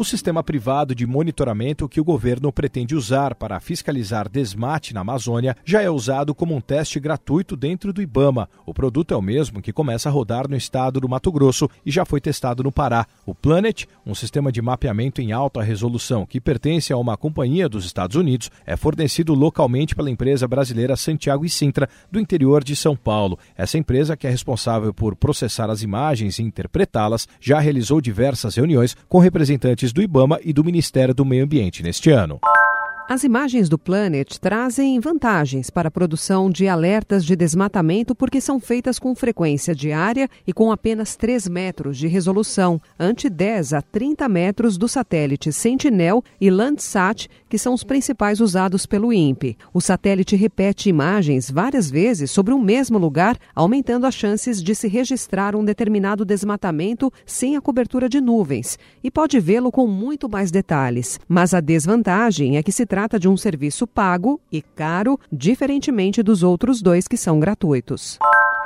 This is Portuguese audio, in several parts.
O sistema privado de monitoramento que o governo pretende usar para fiscalizar desmate na Amazônia já é usado como um teste gratuito dentro do Ibama. O produto é o mesmo que começa a rodar no estado do Mato Grosso e já foi testado no Pará. O Planet, um sistema de mapeamento em alta resolução que pertence a uma companhia dos Estados Unidos, é fornecido localmente pela empresa brasileira Santiago e Sintra, do interior de São Paulo. Essa empresa, que é responsável por processar as imagens e interpretá-las, já realizou diversas reuniões com representantes do IBAMA e do Ministério do Meio Ambiente neste ano. As imagens do Planet trazem vantagens para a produção de alertas de desmatamento porque são feitas com frequência diária e com apenas 3 metros de resolução, ante 10 a 30 metros do satélite Sentinel e Landsat, que são os principais usados pelo INPE. O satélite repete imagens várias vezes sobre o mesmo lugar, aumentando as chances de se registrar um determinado desmatamento sem a cobertura de nuvens, e pode vê-lo com muito mais detalhes. Mas a desvantagem é que se trata de um serviço pago e caro, diferentemente dos outros dois que são gratuitos.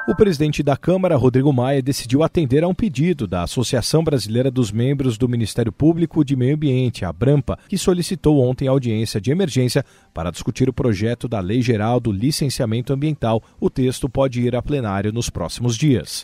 O presidente da Câmara, Rodrigo Maia, decidiu atender a um pedido da Associação Brasileira dos Membros do Ministério Público de Meio Ambiente, a Brampa, que solicitou ontem audiência de emergência para discutir o projeto da Lei Geral do Licenciamento Ambiental. O texto pode ir a plenário nos próximos dias.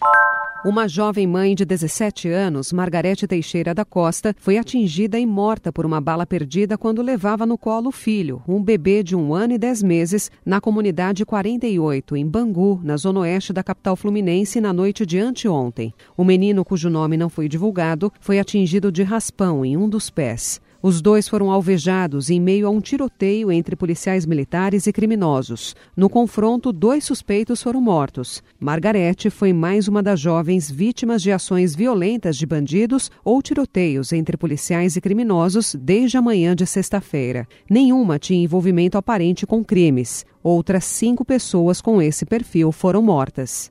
Uma jovem mãe de 17 anos, Margarete Teixeira da Costa, foi atingida e morta por uma bala perdida quando levava no colo o filho, um bebê de um ano e dez meses, na comunidade 48, em Bangu, na zona oeste da capital fluminense, na noite de anteontem. O menino, cujo nome não foi divulgado, foi atingido de raspão em um dos pés. Os dois foram alvejados em meio a um tiroteio entre policiais militares e criminosos. No confronto, dois suspeitos foram mortos. Margarete foi mais uma das jovens vítimas de ações violentas de bandidos ou tiroteios entre policiais e criminosos desde a manhã de sexta-feira. Nenhuma tinha envolvimento aparente com crimes. Outras cinco pessoas com esse perfil foram mortas.